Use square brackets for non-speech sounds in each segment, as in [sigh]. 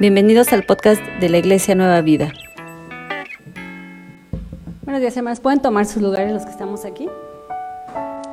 Bienvenidos al podcast de la Iglesia Nueva Vida. Buenos días, hermanos. ¿Pueden tomar sus lugares los que estamos aquí?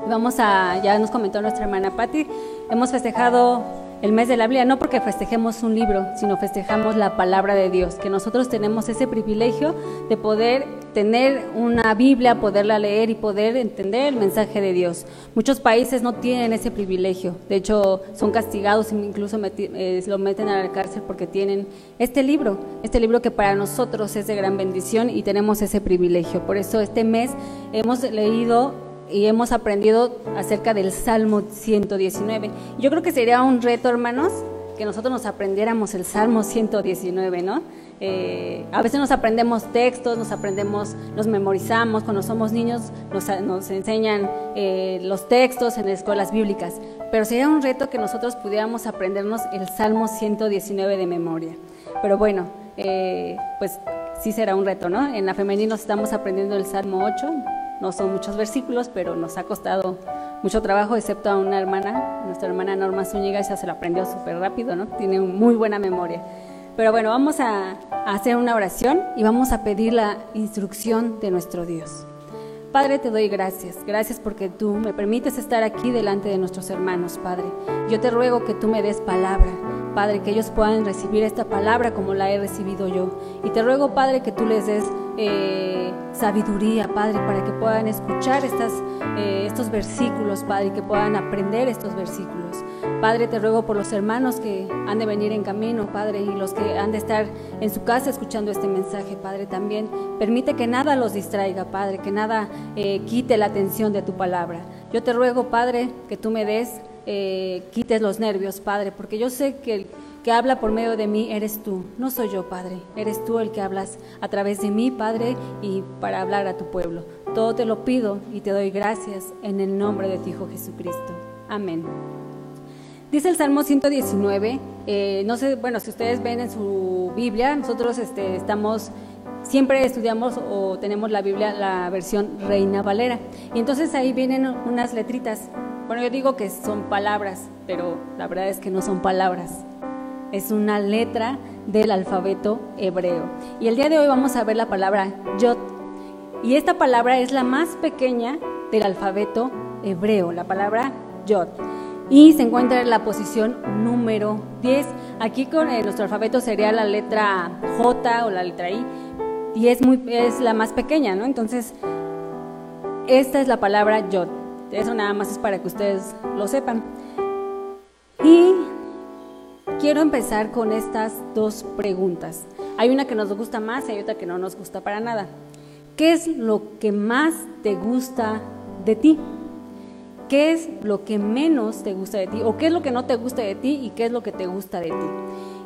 Vamos a, ya nos comentó nuestra hermana Patti, hemos festejado el mes de la Biblia, no porque festejemos un libro, sino festejamos la palabra de Dios, que nosotros tenemos ese privilegio de poder tener una Biblia, poderla leer y poder entender el mensaje de Dios. Muchos países no tienen ese privilegio, de hecho son castigados, incluso eh, lo meten a la cárcel porque tienen este libro, este libro que para nosotros es de gran bendición y tenemos ese privilegio. Por eso este mes hemos leído y hemos aprendido acerca del Salmo 119. Yo creo que sería un reto, hermanos, que nosotros nos aprendiéramos el Salmo 119, ¿no? Eh, a veces nos aprendemos textos, nos aprendemos, nos memorizamos, cuando somos niños nos, enseñan eh, los textos en las escuelas bíblicas, pero sería un reto que nosotros pudiéramos aprendernos el Salmo 119 de memoria. Pero bueno, eh, pues sí será un reto, ¿no? En la femenina estamos aprendiendo el Salmo 8, no son muchos versículos, pero nos ha costado mucho trabajo, excepto a una hermana, nuestra hermana Norma Zúñiga, ella se lo aprendió súper rápido, ¿no? Tiene muy buena memoria. Pero bueno, vamos a, hacer una oración y vamos a pedir la instrucción de nuestro Dios. Padre, te doy gracias. Gracias porque tú me permites estar aquí delante de nuestros hermanos, Padre. Yo te ruego que tú me des palabra, Padre, que ellos puedan recibir esta palabra como la he recibido yo. Y te ruego, Padre, que tú les des eh, sabiduría, Padre, para que puedan escuchar eh, estos versículos, Padre, que puedan aprender estos versículos. Padre, te ruego por los hermanos que han de venir en camino, Padre, y los que han de estar en su casa escuchando este mensaje, Padre, también permite que nada los distraiga, Padre, que nada eh, quite la atención de tu palabra. Yo te ruego, Padre, que tú me des quites los nervios, Padre, porque yo sé que que habla por medio de mí eres tú, no soy yo, Padre, eres tú el que hablas a través de mí, Padre, y para hablar a tu pueblo. Todo te lo pido y te doy gracias en el nombre de tu Hijo Jesucristo. Amén. Dice el Salmo 119, eh, no sé, bueno, si ustedes ven en su Biblia, nosotros este, estamos siempre estudiamos o tenemos la Biblia, la versión Reina Valera. Y entonces ahí vienen unas letritas bueno, yo digo que son palabras, pero la verdad es que no son palabras. Es una letra del alfabeto hebreo. Y el día de hoy vamos a ver la palabra Yod. Y esta palabra es la más pequeña del alfabeto hebreo, la palabra Yod. Y se encuentra en la posición número 10. Aquí con eh, nuestro alfabeto sería la letra J o la letra I. Y es, muy, es la más pequeña, ¿no? Entonces, esta es la palabra Yod. Eso nada más es para que ustedes lo sepan. Y quiero empezar con estas dos preguntas. Hay una que nos gusta más y hay otra que no nos gusta para nada. ¿Qué es lo que más te gusta de ti? ¿Qué es lo que menos te gusta de ti? ¿O qué es lo que no te gusta de ti y qué es lo que te gusta de ti?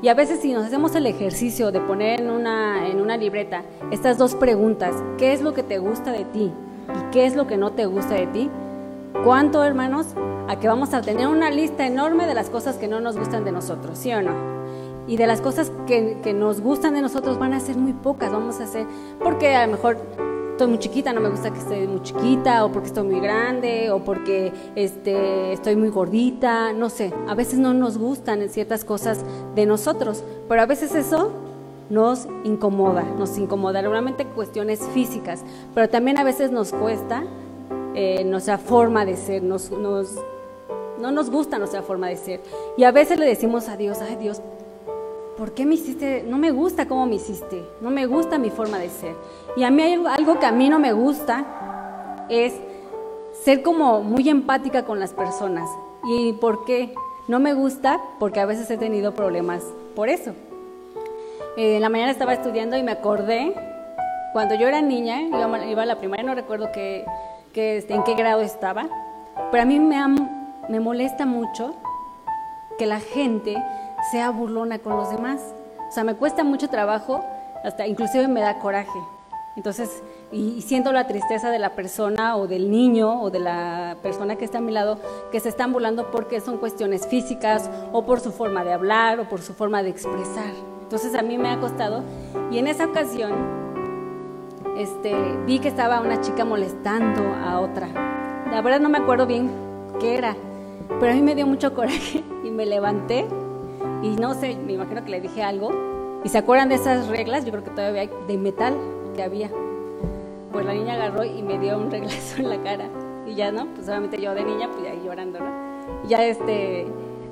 Y a veces si nos hacemos el ejercicio de poner en una, en una libreta estas dos preguntas, ¿qué es lo que te gusta de ti y qué es lo que no te gusta de ti? ¿Cuánto, hermanos? A que vamos a tener una lista enorme de las cosas que no nos gustan de nosotros, ¿sí o no? Y de las cosas que, nos gustan de nosotros van a ser muy pocas, vamos a hacer, porque a lo mejor estoy muy chiquita, no me gusta que esté muy chiquita, o porque estoy muy grande, o porque este, estoy muy gordita, no sé. A veces no nos gustan ciertas cosas de nosotros, pero a veces eso nos incomoda, nos incomoda, realmente cuestiones físicas, pero también a veces nos cuesta eh, nuestra forma de ser, nos, nos, no nos gusta nuestra forma de ser. Y a veces le decimos a Dios, ay Dios, ¿por qué me hiciste? No me gusta cómo me hiciste, no me gusta mi forma de ser. Y a mí hay algo que a mí no me gusta, es ser como muy empática con las personas. ¿Y por qué? No me gusta porque a veces he tenido problemas por eso. Eh, en la mañana estaba estudiando y me acordé, cuando yo era niña, iba, a la primaria, no recuerdo qué, este, en qué grado estaba, pero a mí me, me molesta mucho que la gente sea burlona con los demás. O sea, me cuesta mucho trabajo, hasta inclusive me da coraje. Entonces, y, siento la tristeza de la persona o del niño o de la persona que está a mi lado que se están burlando porque son cuestiones físicas o por su forma de hablar o por su forma de expresar. Entonces a mí me ha costado y en esa ocasión este, vi que estaba una chica molestando a otra. La verdad no me acuerdo bien qué era, pero a mí me dio mucho [laughs] coraje y me levanté y no sé, me imagino que le dije algo. ¿Y se acuerdan de esas reglas? Yo creo que todavía hay de metal que había. Pues la niña agarró y me dio un [laughs] reglazo en la cara. Y ya, ¿no? Pues solamente yo de niña, pues ahí llorando, ¿no? Y ya este,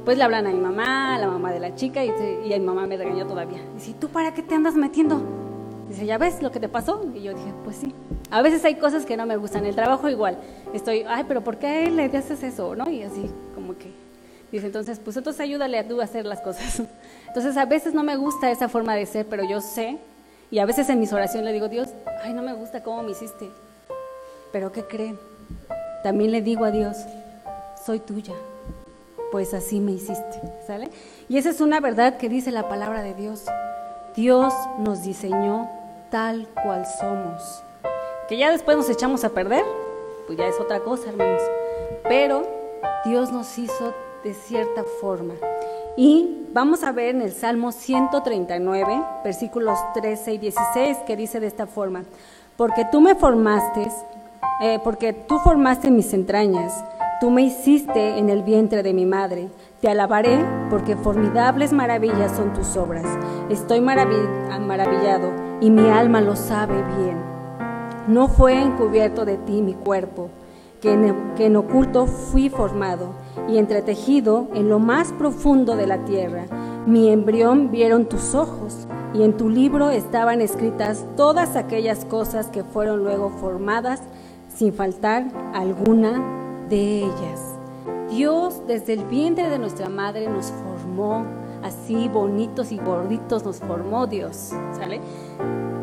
pues le hablan a mi mamá, a la mamá de la chica, y, y mi mamá me regañó todavía. Dice, ¿tú para qué te andas metiendo? Dice, ¿ya ves lo que te pasó? Y yo dije, pues sí. A veces hay cosas que no me gustan. El trabajo igual. Estoy, ay, pero ¿por qué le haces eso? ¿No? Y así, como que. Dice, entonces, pues entonces ayúdale a tú a hacer las cosas. [laughs] Entonces, a veces no me gusta esa forma de ser, pero yo sé. Y a veces en mis oraciones le digo, Dios, ay, no me gusta cómo me hiciste. Pero ¿qué creen? También le digo a Dios, soy tuya. Pues así me hiciste. ¿Sale? Y esa es una verdad que dice la palabra de Dios. Dios nos diseñó tal cual somos. Que ya después nos echamos a perder, pues ya es otra cosa, hermanos. Pero Dios nos hizo de cierta forma. Y vamos a ver en el Salmo 139, versículos 13 y 16, que dice de esta forma, porque tú me formaste, eh, porque tú formaste mis entrañas, tú me hiciste en el vientre de mi madre. Te alabaré porque formidables maravillas son tus obras. Estoy maravillado y mi alma lo sabe bien. No fue encubierto de ti mi cuerpo, que en, oculto fui formado y entretejido en lo más profundo de la tierra. Mi embrión vieron tus ojos y en tu libro estaban escritas todas aquellas cosas que fueron luego formadas sin faltar alguna de ellas. Dios desde el vientre de nuestra madre nos formó así bonitos y gorditos nos formó Dios, ¿sale?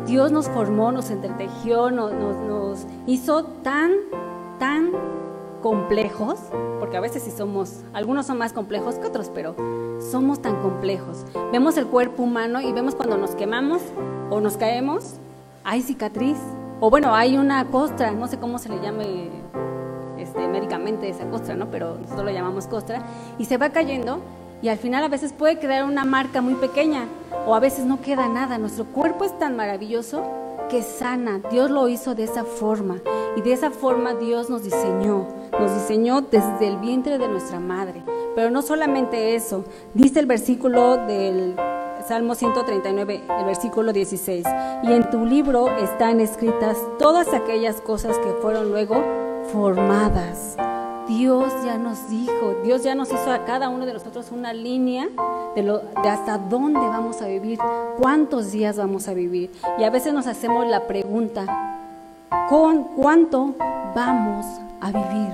Dios nos formó, nos entretejió, nos, nos, hizo tan, tan complejos, porque a veces sí somos, algunos son más complejos que otros, pero somos tan complejos. Vemos el cuerpo humano y vemos cuando nos quemamos o nos caemos, hay cicatriz, o bueno, hay una costra, no sé cómo se le llame este, médicamente esa costra, ¿no? Pero nosotros lo llamamos costra, y se va cayendo y al final a veces puede quedar una marca muy pequeña o a veces no queda nada. Nuestro cuerpo es tan maravilloso que sana. Dios lo hizo de esa forma y de esa forma Dios nos diseñó. Nos diseñó desde el vientre de nuestra madre. Pero no solamente eso, dice el versículo del Salmo 139, el versículo 16, y en tu libro están escritas todas aquellas cosas que fueron luego formadas. Dios ya nos dijo, Dios ya nos hizo a cada uno de nosotros una línea de, lo, hasta dónde vamos a vivir, cuántos días vamos a vivir. Y a veces nos hacemos la pregunta, ¿con cuánto vamos a vivir?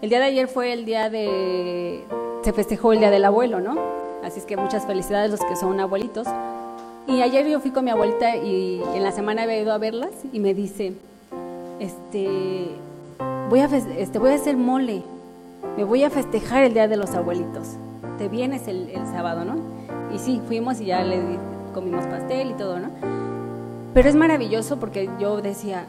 El día de ayer fue el día de, se festejó el día del abuelo, ¿no? Así es que muchas felicidades los que son abuelitos. Y ayer yo fui con mi abuelita y en la semana había ido a verlas y me dice, este, voy a, este, voy a hacer mole, me voy a festejar el Día de los Abuelitos. Te vienes el, sábado, ¿no? Y sí, fuimos y ya le comimos pastel y todo, ¿no? Pero es maravilloso porque yo decía,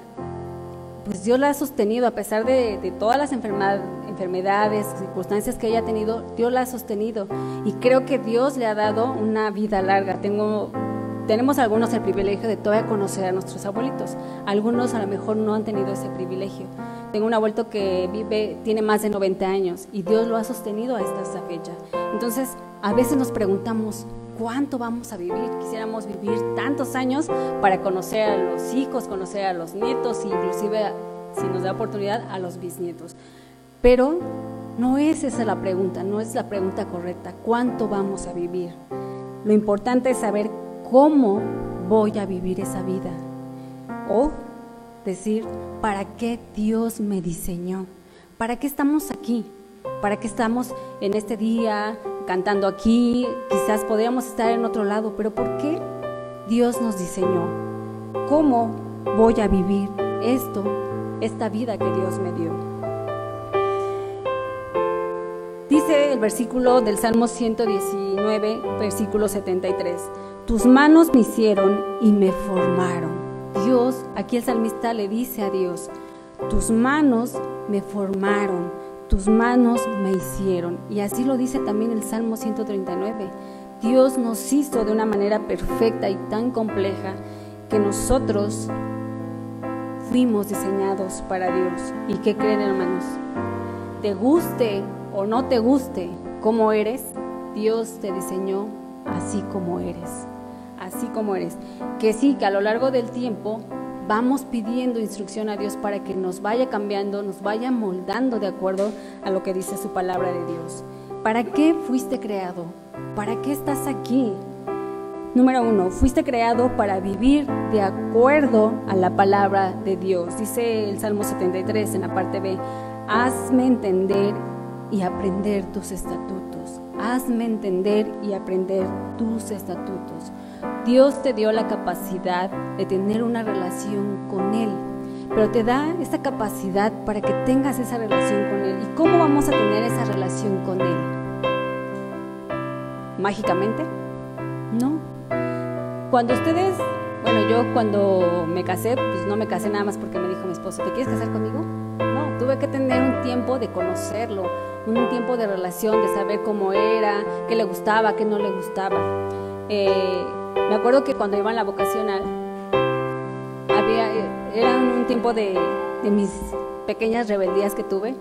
pues Dios la ha sostenido a pesar de, todas las enfermedades, circunstancias que ella ha tenido, Dios la ha sostenido. Y creo que Dios le ha dado una vida larga. Tenemos algunos el privilegio de todavía conocer a nuestros abuelitos. Algunos a lo mejor no han tenido ese privilegio. Tengo un abuelo que vive, tiene más de 90 años y Dios lo ha sostenido hasta esta fecha. Entonces, a veces nos preguntamos, ¿cuánto vamos a vivir? Quisiéramos vivir tantos años para conocer a los hijos, conocer a los nietos, inclusive, si nos da oportunidad, a los bisnietos. Pero no es esa la pregunta, no es la pregunta correcta. ¿Cuánto vamos a vivir? Lo importante es saber cómo voy a vivir esa vida. O decir, ¿para qué Dios me diseñó? ¿Para qué estamos aquí? ¿Para qué estamos en este día cantando aquí? Quizás podríamos estar en otro lado, pero ¿por qué Dios nos diseñó? ¿Cómo voy a vivir esto, esta vida que Dios me dio? Dice el versículo del Salmo 119, versículo 73, tus manos me hicieron y me formaron. Dios, aquí el salmista le dice a Dios, tus manos me formaron, tus manos me hicieron. Y así lo dice también el Salmo 139. Dios nos hizo de una manera perfecta y tan compleja que nosotros fuimos diseñados para Dios. ¿Y qué creen hermanos? Te guste o no te guste cómo eres, Dios te diseñó así como eres, así como eres. Que sí, que a lo largo del tiempo vamos pidiendo instrucción a Dios para que nos vaya cambiando, nos vaya moldando de acuerdo a lo que dice su palabra de Dios. ¿Para qué fuiste creado? ¿Para qué estás aquí? Número uno, fuiste creado para vivir de acuerdo a la palabra de Dios. Dice el Salmo 73 en la parte B, hazme entender y aprender tus estatutos. Hazme entender y aprender tus estatutos. Dios te dio la capacidad de tener una relación con Él, pero te da esa capacidad para que tengas esa relación con Él. ¿Y cómo vamos a tener esa relación con Él? ¿Mágicamente? No. Cuando ustedes, bueno, yo cuando me casé, pues no me casé nada más porque me dijo mi esposo, ¿te quieres casar conmigo? No, tuve que tener un tiempo de conocerlo, un tiempo de relación, de saber cómo era, qué le gustaba, qué no le gustaba. Eh, me acuerdo que cuando iba a la vocacional, había, era un tiempo de, mis pequeñas rebeldías que tuve,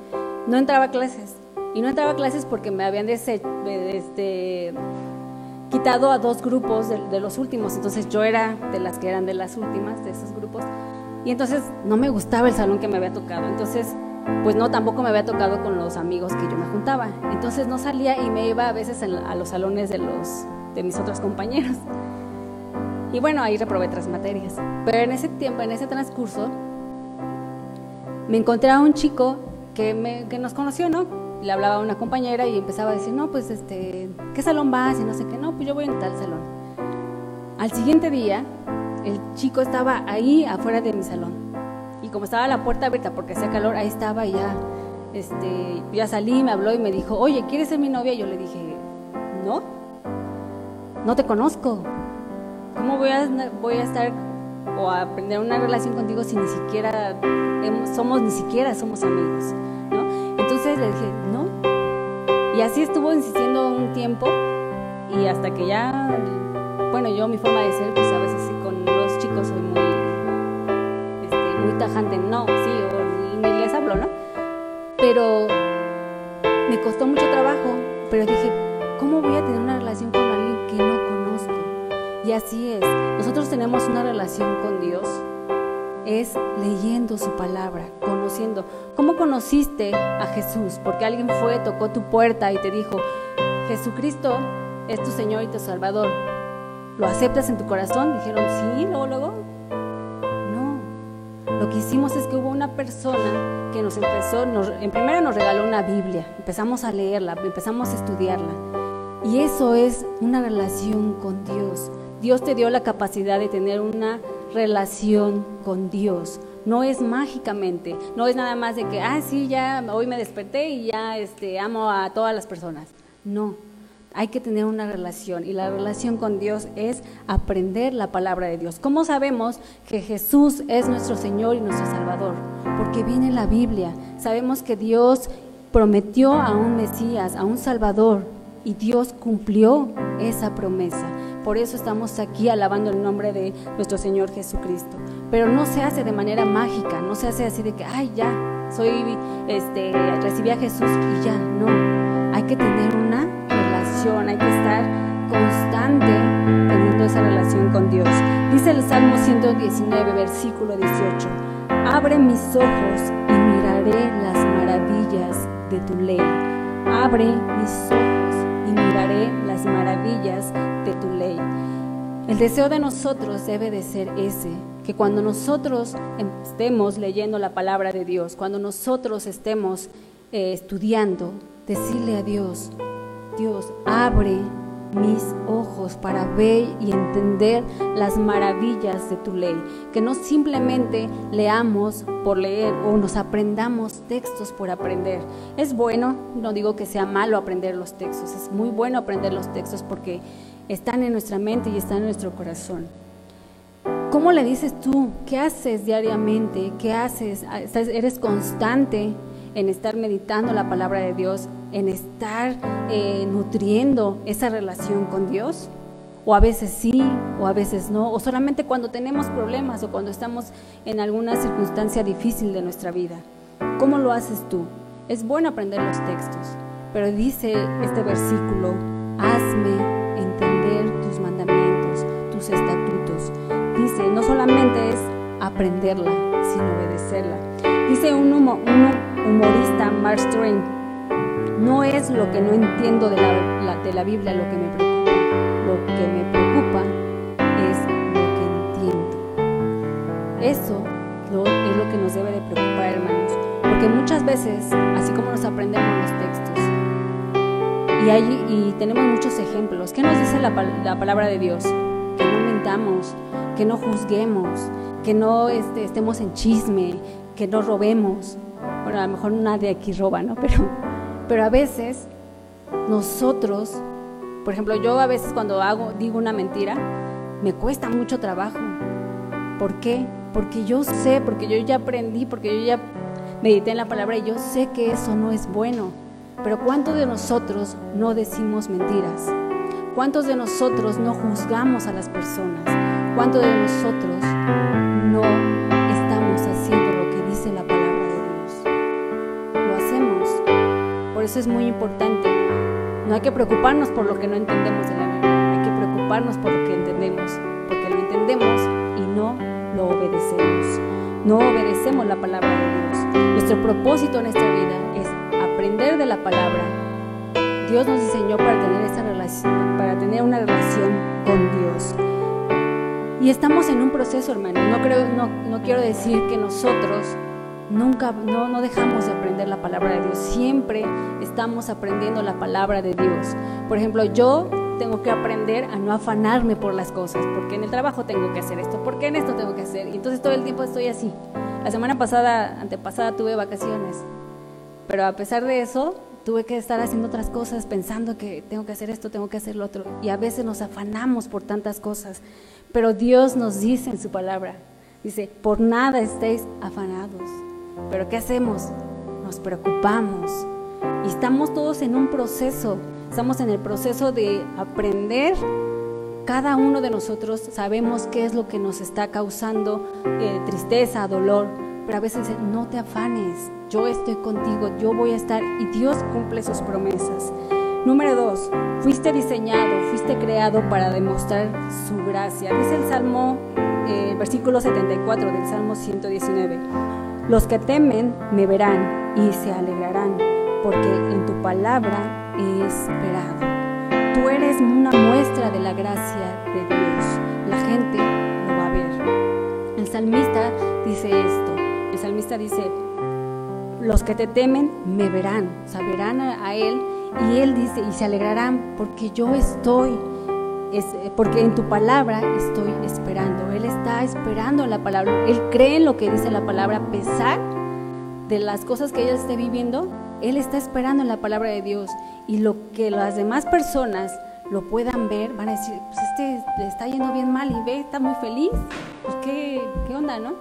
no entraba a clases. Y no entraba a clases porque me habían este, quitado a dos grupos de, de, los últimos. Entonces yo era de las que eran de las últimas, de esos grupos. Y entonces no me gustaba el salón que me había tocado. Entonces pues no, tampoco me había tocado con los amigos que yo me juntaba. Entonces no salía y me iba a veces a los salones de, los, de mis otros compañeros. Y bueno, ahí reprobé tres materias. Pero en ese tiempo, en ese transcurso, me encontré a un chico que, me, que nos conoció, ¿no? Le hablaba a una compañera y empezaba a decir, no, pues, este, ¿qué salón vas? Y no sé qué, no, pues yo voy en tal salón. Al siguiente día, el chico estaba ahí afuera de mi salón y como estaba la puerta abierta porque hacía calor, ahí estaba y ya, este, ya salí, me habló y me dijo, oye, ¿quieres ser mi novia? Y yo le dije, no, no te conozco. ¿Cómo voy a, voy a estar o a aprender una relación contigo si ni siquiera somos, ni siquiera somos amigos? ¿no? Entonces le dije, no. Y así estuvo insistiendo un tiempo y hasta que ya, bueno, yo mi forma de ser, pues a veces sí, con los chicos soy muy muy tajante, no, sí, o ni les hablo, ¿no? Pero me costó mucho trabajo, pero dije, ¿cómo voy a tener una relación con alguien que no? Y así es, nosotros tenemos una relación con Dios, es leyendo su palabra, conociendo. ¿Cómo conociste a Jesús? Porque alguien fue, tocó tu puerta y te dijo, Jesucristo es tu Señor y tu Salvador. ¿Lo aceptas en tu corazón? Dijeron, sí, luego, luego. Lo que hicimos es que hubo una persona que nos empezó, en primera nos regaló una Biblia, empezamos a leerla, empezamos a estudiarla. Y eso es una relación con Dios. Dios te dio la capacidad de tener una relación con Dios. No es mágicamente, no es nada más de que, ah, sí, ya hoy me desperté y ya este, amo a todas las personas. No, hay que tener una relación y la relación con Dios es aprender la palabra de Dios. ¿Cómo sabemos que Jesús es nuestro Señor y nuestro Salvador? Porque viene la Biblia. Sabemos que Dios prometió a un Mesías, a un Salvador, y Dios cumplió esa promesa. Por eso estamos aquí alabando el nombre de nuestro Señor Jesucristo. Pero no se hace de manera mágica, no se hace así de que, ay, ya, soy, este, recibí a Jesús y ya, no. Hay que tener una hay que estar constante teniendo esa relación con Dios. Dice el Salmo 119, versículo 18, abre mis ojos y miraré las maravillas de tu ley. Abre mis ojos las maravillas de tu ley. El deseo de nosotros debe de ser ese, que cuando nosotros estemos leyendo la palabra de Dios, cuando nosotros estemos eh, estudiando, decirle a Dios, Dios, abre mis ojos para ver y entender las maravillas de tu ley. Que no simplemente leamos por leer o nos aprendamos textos por aprender. Es bueno, no digo que sea malo aprender los textos, es muy bueno aprender los textos porque están en nuestra mente y están en nuestro corazón. ¿Cómo le dices tú? ¿Qué haces diariamente? ¿Qué haces? ¿Eres constante en estar meditando la palabra de Dios? en estar eh, nutriendo esa relación con Dios? O a veces sí, o a veces no, o solamente cuando tenemos problemas o cuando estamos en alguna circunstancia difícil de nuestra vida. ¿Cómo lo haces tú? Es bueno aprender los textos, pero dice este versículo, hazme entender tus mandamientos, tus estatutos. Dice, no solamente es aprenderla, sino obedecerla. Dice un, un humorista, Mark Twain, no es lo que no entiendo de la, de la Biblia lo que me preocupa, lo que me preocupa es lo que entiendo. Eso es lo que nos debe de preocupar, hermanos, porque muchas veces, así como nos aprendemos los textos, y, hay, y tenemos muchos ejemplos, ¿qué nos dice la, la palabra de Dios? Que no mentamos, que no juzguemos, que no este, estemos en chisme, que no robemos. Bueno, a lo mejor nadie aquí roba, ¿no? Pero, pero a veces nosotros, por ejemplo, yo a veces cuando hago, digo una mentira, me cuesta mucho trabajo. ¿Por qué? Porque yo sé, porque yo ya aprendí, porque yo ya medité en la palabra y yo sé que eso no es bueno. Pero ¿cuántos de nosotros no decimos mentiras? ¿Cuántos de nosotros no juzgamos a las personas? ¿Cuántos de nosotros Por eso es muy importante. No hay que preocuparnos por lo que no entendemos de la Biblia. Hay que preocuparnos por lo que entendemos. Porque lo entendemos y no lo obedecemos. No obedecemos la palabra de Dios. Nuestro propósito en esta vida es aprender de la palabra. Dios nos diseñó para tener esta relación, para tener una relación con Dios. Y estamos en un proceso, hermano. No, creo, no, no quiero decir que nosotros nunca, no, no dejamos de aprender la palabra de Dios. Siempre estamos aprendiendo la palabra de Dios. Por ejemplo, yo tengo que aprender a no afanarme por las cosas, porque en el trabajo tengo que hacer esto, porque en esto tengo que hacer. Y entonces todo el tiempo estoy así. La semana pasada, antepasada, tuve vacaciones. Pero a pesar de eso, tuve que estar haciendo otras cosas, pensando que tengo que hacer esto, tengo que hacer lo otro. Y a veces nos afanamos por tantas cosas. Pero Dios nos dice en su palabra, dice, por nada estéis afanados. Pero ¿qué hacemos? Nos preocupamos. Y estamos todos en un proceso, estamos en el proceso de aprender. Cada uno de nosotros sabemos qué es lo que nos está causando eh, tristeza, dolor, pero a veces no te afanes, yo estoy contigo, yo voy a estar y Dios cumple sus promesas. Número dos, fuiste diseñado, fuiste creado para demostrar su gracia. Dice el Salmo, eh, versículo 74 del Salmo 119. Los que temen me verán y se alegrarán, porque en tu palabra he esperado. Tú eres una muestra de la gracia de Dios. La gente lo va a ver. El salmista dice esto. El salmista dice, los que te temen me verán, verán a Él y Él dice, y se alegrarán porque yo estoy, es, porque en tu palabra estoy esperando. Él está esperando la palabra. Él cree en lo que dice la palabra, a pesar de las cosas que ella esté viviendo. Él está esperando en la palabra de Dios. Y lo que las demás personas lo puedan ver, van a decir, pues este le está yendo bien mal y ve, está muy feliz. Pues qué, qué onda, ¿no?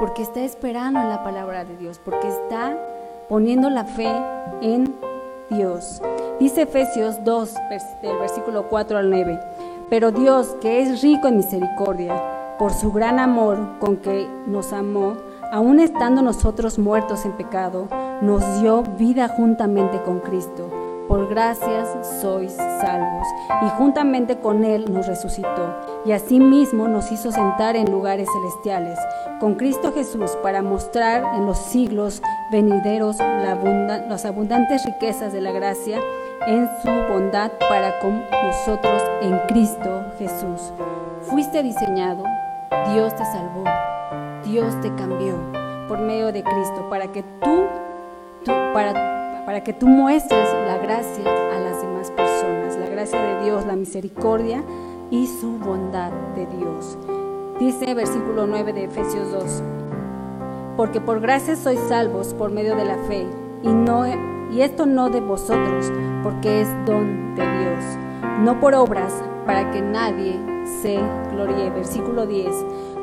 Porque está esperando en la palabra de Dios, porque está poniendo la fe en Dios. Dice Efesios 2, del versículo 4 al 9. Pero Dios, que es rico en misericordia, por su gran amor con que nos amó, aun estando nosotros muertos en pecado, nos dio vida juntamente con Cristo por gracias sois salvos. Y juntamente con Él nos resucitó, y asimismo nos hizo sentar en lugares celestiales, con Cristo Jesús, para mostrar en los siglos venideros las abundantes riquezas de la gracia en su bondad para con nosotros en Cristo Jesús. Fuiste diseñado, Dios te salvó, Dios te cambió por medio de Cristo, para que tú, para para que tú muestres la gracia a las demás personas, la gracia de Dios, la misericordia y su bondad de Dios. Dice versículo 9 de Efesios 2, porque por gracia sois salvos por medio de la fe, y, no, y esto no de vosotros, porque es don de Dios, no por obras, para que nadie se gloríe. Versículo 10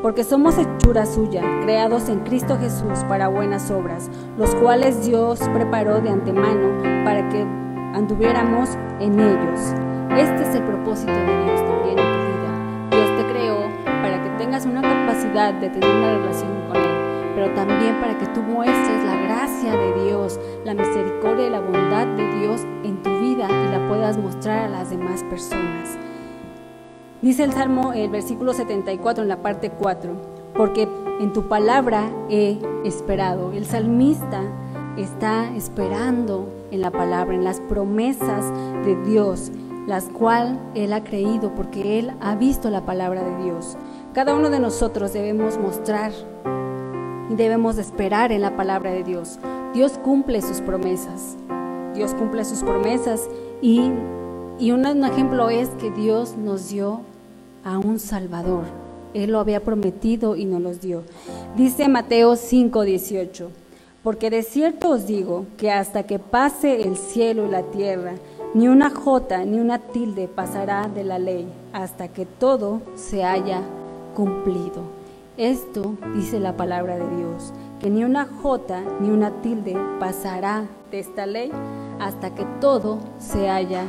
porque somos hechura suya, creados en Cristo Jesús para buenas obras, los cuales Dios preparó de antemano para que anduviéramos en ellos. Este es el propósito de Dios también en tu vida. Dios te creó para que tengas una capacidad de tener una relación pero también para que tú muestres la gracia de Dios, la misericordia y la bondad de Dios en tu vida y la puedas mostrar a las demás personas. Dice el Salmo, el versículo 74 en la parte 4, porque en tu palabra he esperado. El salmista está esperando en la palabra, en las promesas de Dios, las cuales él ha creído porque él ha visto la palabra de Dios. Cada uno de nosotros debemos mostrar debemos esperar en la palabra de Dios. Dios cumple sus promesas. Dios cumple sus promesas y, y un, un ejemplo es que Dios nos dio a un Salvador. Él lo había prometido y nos los dio. Dice Mateo 5:18, porque de cierto os digo que hasta que pase el cielo y la tierra, ni una jota ni una tilde pasará de la ley, hasta que todo se haya cumplido. Esto dice la palabra de Dios, que ni una jota ni una tilde pasará de esta ley hasta que todo se haya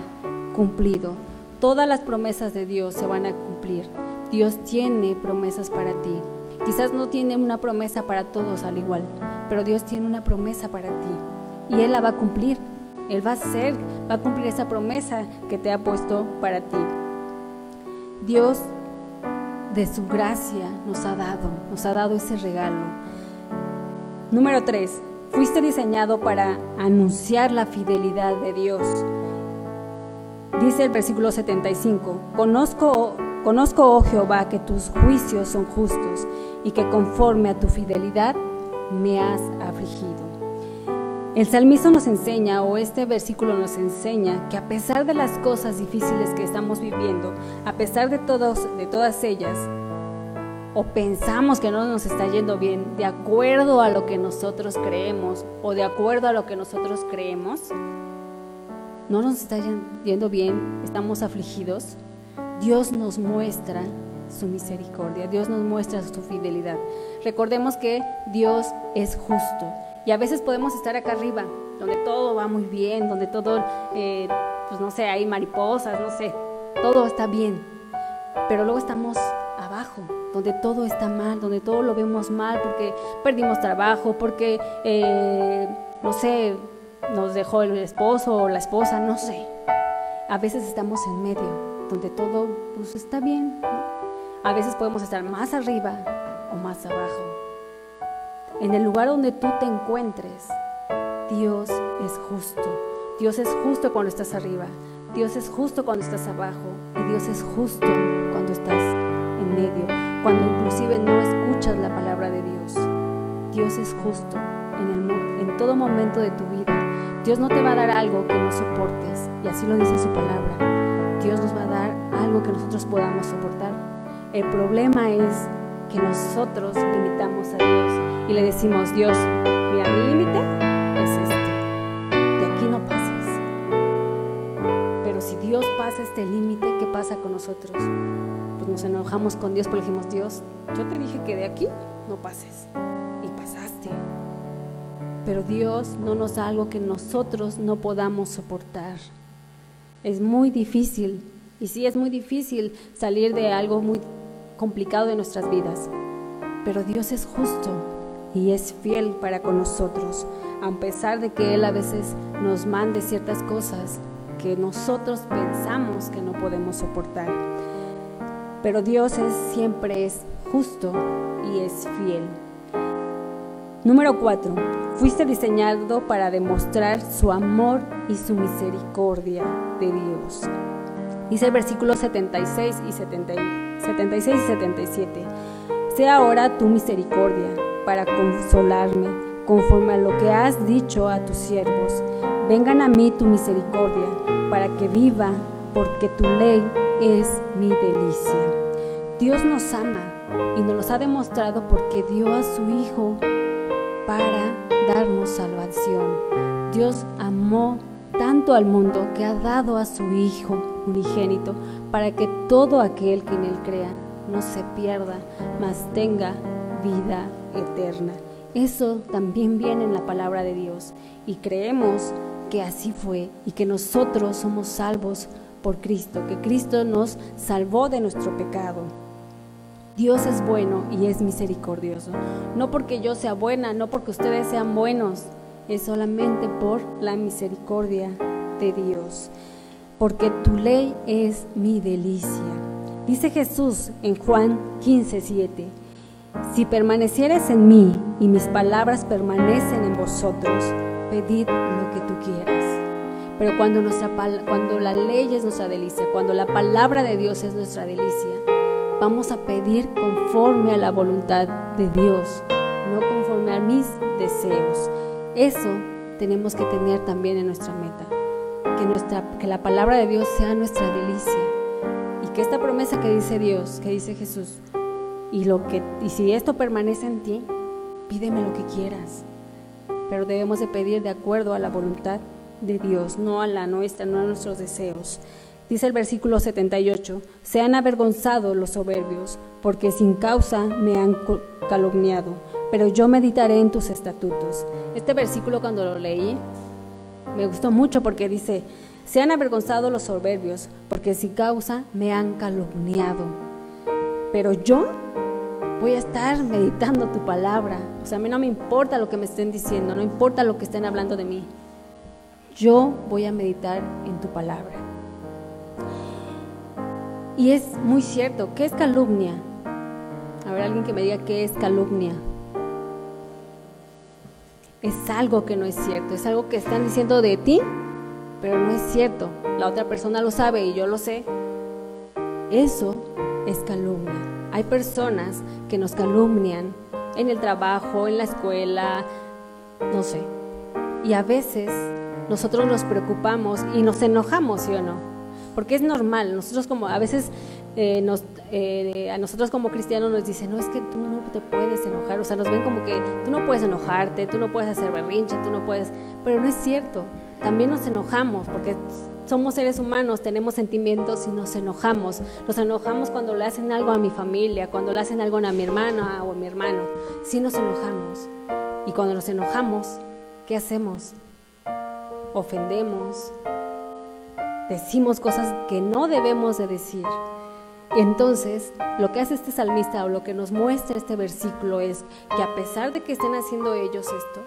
cumplido. Todas las promesas de Dios se van a cumplir. Dios tiene promesas para ti. Quizás no tiene una promesa para todos al igual, pero Dios tiene una promesa para ti y Él la va a cumplir. Él va a hacer, va a cumplir esa promesa que te ha puesto para ti. Dios de su gracia nos ha dado, nos ha dado ese regalo. Número 3. Fuiste diseñado para anunciar la fidelidad de Dios. Dice el versículo 75, conozco, conozco, oh Jehová, que tus juicios son justos y que conforme a tu fidelidad me has afligido. El salmista nos enseña, o este versículo nos enseña, que a pesar de las cosas difíciles que estamos viviendo, a pesar de, todos, de todas ellas, o pensamos que no nos está yendo bien, de acuerdo a lo que nosotros creemos, o de acuerdo a lo que nosotros creemos, no nos está yendo bien, estamos afligidos, Dios nos muestra su misericordia, Dios nos muestra su fidelidad. Recordemos que Dios es justo y a veces podemos estar acá arriba, donde todo va muy bien, donde todo, eh, pues no sé, hay mariposas, no sé, todo está bien. Pero luego estamos abajo, donde todo está mal, donde todo lo vemos mal porque perdimos trabajo, porque, eh, no sé, nos dejó el esposo o la esposa, no sé. A veces estamos en medio, donde todo pues, está bien. A veces podemos estar más arriba o más abajo en el lugar donde tú te encuentres, Dios es justo. Dios es justo cuando estás arriba. Dios es justo cuando estás abajo. Y Dios es justo cuando estás en medio. Cuando inclusive no escuchas la palabra de Dios. Dios es justo en, el, en todo momento de tu vida. Dios no te va a dar algo que no soportes. Y así lo dice su palabra. Dios nos va a dar algo que nosotros podamos soportar. El problema es que nosotros limitamos a Dios y le decimos, Dios, mira, mi límite es este, de aquí no pases. Pero si Dios pasa este límite, ¿qué pasa con nosotros? Pues nos enojamos con Dios porque dijimos, Dios, yo te dije que de aquí no pases y pasaste. Pero Dios no nos da algo que nosotros no podamos soportar. Es muy difícil, y sí es muy difícil salir de algo muy complicado de nuestras vidas. Pero Dios es justo y es fiel para con nosotros, a pesar de que Él a veces nos mande ciertas cosas que nosotros pensamos que no podemos soportar. Pero Dios siempre es justo y es fiel. Número 4. Fuiste diseñado para demostrar su amor y su misericordia de Dios. Dice el versículo 76 y 76 y 77. Sea ahora tu misericordia para consolarme, conforme a lo que has dicho a tus siervos. Vengan a mí tu misericordia, para que viva, porque tu ley es mi delicia. Dios nos ama y nos los ha demostrado porque dio a su Hijo para darnos salvación. Dios amó tanto al mundo que ha dado a su Hijo unigénito para que todo aquel que en él crea no se pierda, mas tenga vida eterna. Eso también viene en la palabra de Dios y creemos que así fue y que nosotros somos salvos por Cristo, que Cristo nos salvó de nuestro pecado. Dios es bueno y es misericordioso. No porque yo sea buena, no porque ustedes sean buenos, es solamente por la misericordia de Dios. Porque tu ley es mi delicia. Dice Jesús en Juan 15, 7. Si permanecieres en mí y mis palabras permanecen en vosotros, pedid lo que tú quieras. Pero cuando, nuestra, cuando la ley es nuestra delicia, cuando la palabra de Dios es nuestra delicia, vamos a pedir conforme a la voluntad de Dios, no conforme a mis deseos. Eso tenemos que tener también en nuestra meta, que, nuestra, que la palabra de Dios sea nuestra delicia y que esta promesa que dice Dios, que dice Jesús, y, lo que, y si esto permanece en ti, pídeme lo que quieras. Pero debemos de pedir de acuerdo a la voluntad de Dios, no a la nuestra, no a nuestros deseos. Dice el versículo 78, se han avergonzado los soberbios, porque sin causa me han calumniado, pero yo meditaré en tus estatutos. Este versículo cuando lo leí me gustó mucho porque dice, se han avergonzado los soberbios, porque sin causa me han calumniado, pero yo voy a estar meditando tu palabra. O sea, a mí no me importa lo que me estén diciendo, no importa lo que estén hablando de mí. Yo voy a meditar en tu palabra. Y es muy cierto, ¿qué es calumnia? A ver, alguien que me diga qué es calumnia. Es algo que no es cierto, es algo que están diciendo de ti, pero no es cierto. La otra persona lo sabe y yo lo sé. Eso es calumnia. Hay personas que nos calumnian en el trabajo, en la escuela, no sé. Y a veces nosotros nos preocupamos y nos enojamos, ¿sí o no? Porque es normal, nosotros como a veces eh, nos, eh, a nosotros como cristianos nos dicen, no, es que tú no te puedes enojar, o sea, nos ven como que tú no puedes enojarte, tú no puedes hacer berrinche, tú no puedes, pero no es cierto, también nos enojamos porque somos seres humanos, tenemos sentimientos y nos enojamos. Nos enojamos cuando le hacen algo a mi familia, cuando le hacen algo a mi hermana o a mi hermano. Sí nos enojamos. Y cuando nos enojamos, ¿qué hacemos? Ofendemos, decimos cosas que no debemos de decir. Entonces, lo que hace este salmista o lo que nos muestra este versículo es que a pesar de que estén haciendo ellos esto,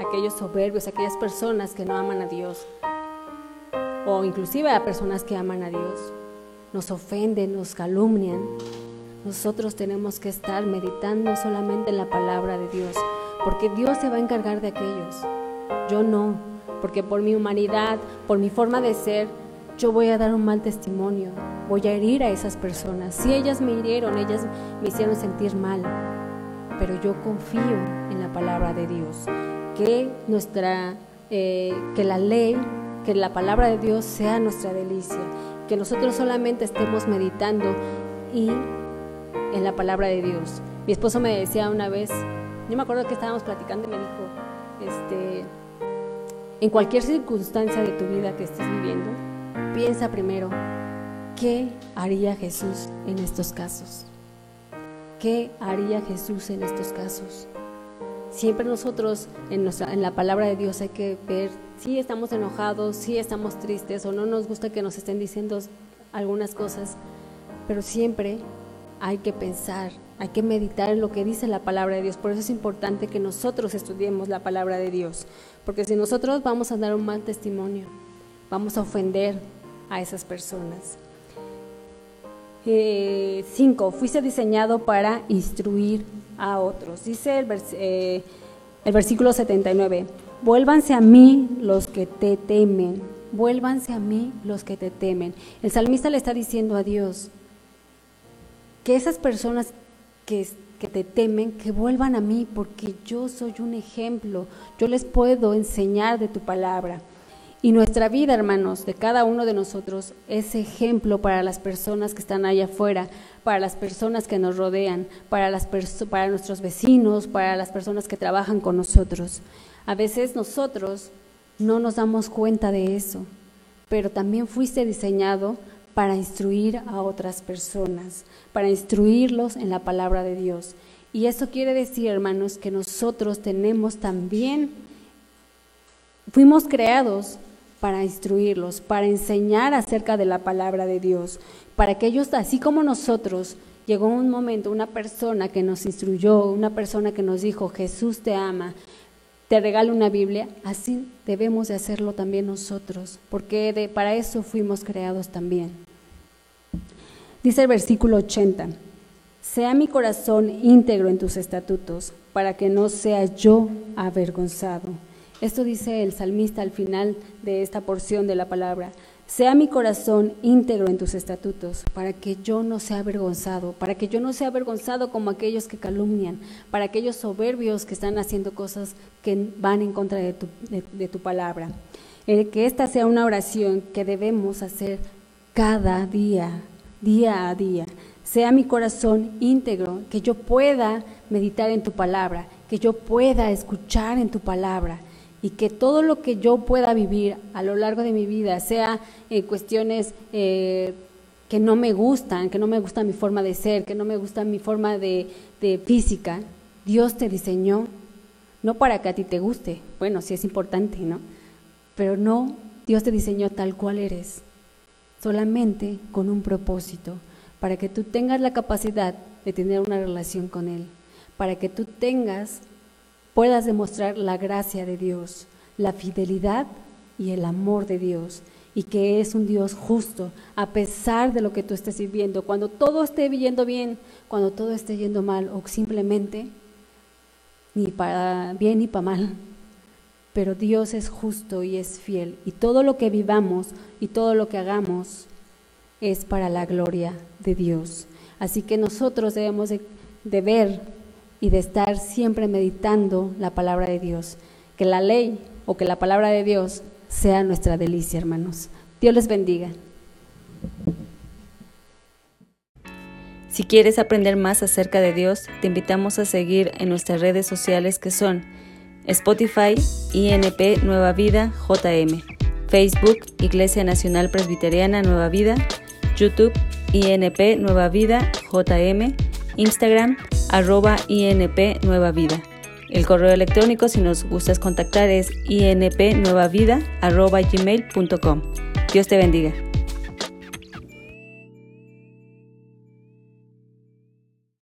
aquellos soberbios, aquellas personas que no aman a Dios, o inclusive a personas que aman a Dios, nos ofenden, nos calumnian, nosotros tenemos que estar meditando solamente en la palabra de Dios, porque Dios se va a encargar de aquellos. Yo no, porque por mi humanidad, por mi forma de ser, yo voy a dar un mal testimonio, voy a herir a esas personas. Si ellas me hirieron, ellas me hicieron sentir mal, pero yo confío en la palabra de Dios, que nuestra, eh, que la ley que la palabra de Dios sea nuestra delicia, que nosotros solamente estemos meditando y en la palabra de Dios. Mi esposo me decía una vez, yo me acuerdo que estábamos platicando y me dijo, este, en cualquier circunstancia de tu vida que estés viviendo, piensa primero, ¿qué haría Jesús en estos casos? ¿Qué haría Jesús en estos casos? Siempre nosotros en, la palabra de Dios hay que ver si estamos enojados, si estamos tristes o no nos gusta que nos estén diciendo algunas cosas, pero siempre hay que pensar, hay que meditar en lo que dice la palabra de Dios. Por eso es importante que nosotros estudiemos la palabra de Dios, porque si nosotros vamos a dar un mal testimonio, vamos a ofender a esas personas. 5. Eh, fuiste diseñado para instruir a otros. Dice el, eh, versículo 79. Vuélvanse a mí los que te temen, vuélvanse a mí los que te temen. El salmista le está diciendo a Dios que esas personas que, que te temen, que vuelvan a mí, porque yo soy un ejemplo, yo les puedo enseñar de tu palabra. Y nuestra vida, hermanos, de cada uno de nosotros es ejemplo para las personas que están allá afuera, para las personas que nos rodean, para, las para nuestros vecinos, para las personas que trabajan con nosotros. A veces nosotros no nos damos cuenta de eso, pero también fuiste diseñado para instruir a otras personas, para instruirlos en la palabra de Dios. Y eso quiere decir, hermanos, que nosotros tenemos también, fuimos creados para instruirlos, para enseñar acerca de la palabra de Dios, para que ellos, así como nosotros, llegó un momento, una persona que nos instruyó, una persona que nos dijo, Jesús te ama, te regalo una Biblia, así debemos de hacerlo también nosotros, porque de, para eso fuimos creados también. Dice el versículo 80, Sea mi corazón íntegro en tus estatutos, para que no sea yo avergonzado. Esto dice el salmista al final de esta porción de la palabra. Sea mi corazón íntegro en tus estatutos, para que yo no sea avergonzado, para que yo no sea avergonzado como aquellos que calumnian, para aquellos soberbios que están haciendo cosas que van en contra de tu, palabra. El que esta sea una oración que debemos hacer cada día, día a día. Sea mi corazón íntegro, que yo pueda meditar en tu palabra, que yo pueda escuchar en tu palabra y que todo lo que yo pueda vivir a lo largo de mi vida, sea en cuestiones eh, que no me gustan, que no me gusta mi forma de ser, que no me gusta mi forma de, de física, Dios te diseñó no para que a ti te guste, bueno, sí es importante, ¿no? Pero no, Dios te diseñó tal cual eres, solamente con un propósito, para que tú tengas la capacidad de tener una relación con Él, para que tú tengas puedas demostrar la gracia de Dios, la fidelidad y el amor de Dios, y que es un Dios justo, a pesar de lo que tú estés viviendo, cuando todo esté yendo bien, cuando todo esté yendo mal, o simplemente ni para bien ni para mal. Pero Dios es justo y es fiel, y todo lo que vivamos y todo lo que hagamos es para la gloria de Dios. Así que nosotros debemos de, de ver y de estar siempre meditando la palabra de Dios. Que la ley o que la palabra de Dios sea nuestra delicia, hermanos. Dios les bendiga. Si quieres aprender más acerca de Dios, te invitamos a seguir en nuestras redes sociales que son Spotify, INP Nueva Vida, JM, Facebook, Iglesia Nacional Presbiteriana Nueva Vida, YouTube, INP Nueva Vida, JM, Instagram, arroba INP Nueva Vida. El correo electrónico, si nos gustas contactar, es inpnuevavida arroba gmail.com. Dios te bendiga.